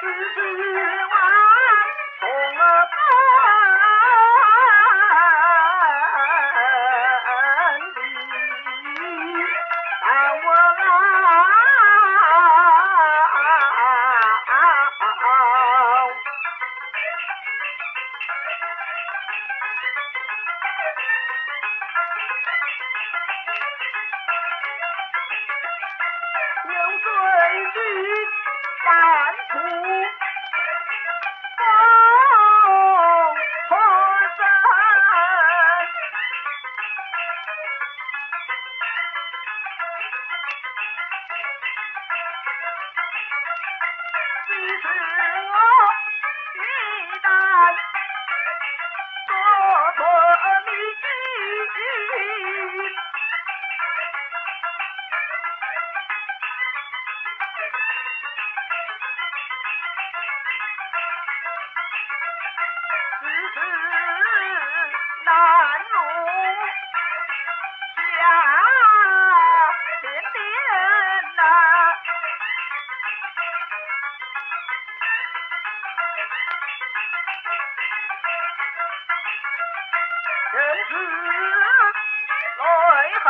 是，是。此泪痕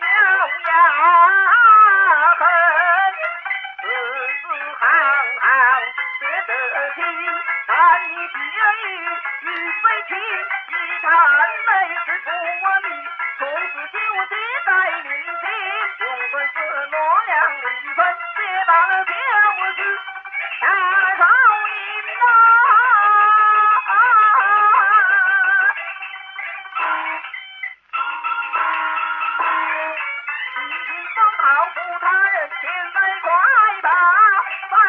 咬牙痕字字行行皆是心但你别与与非听造福他人，心内快活。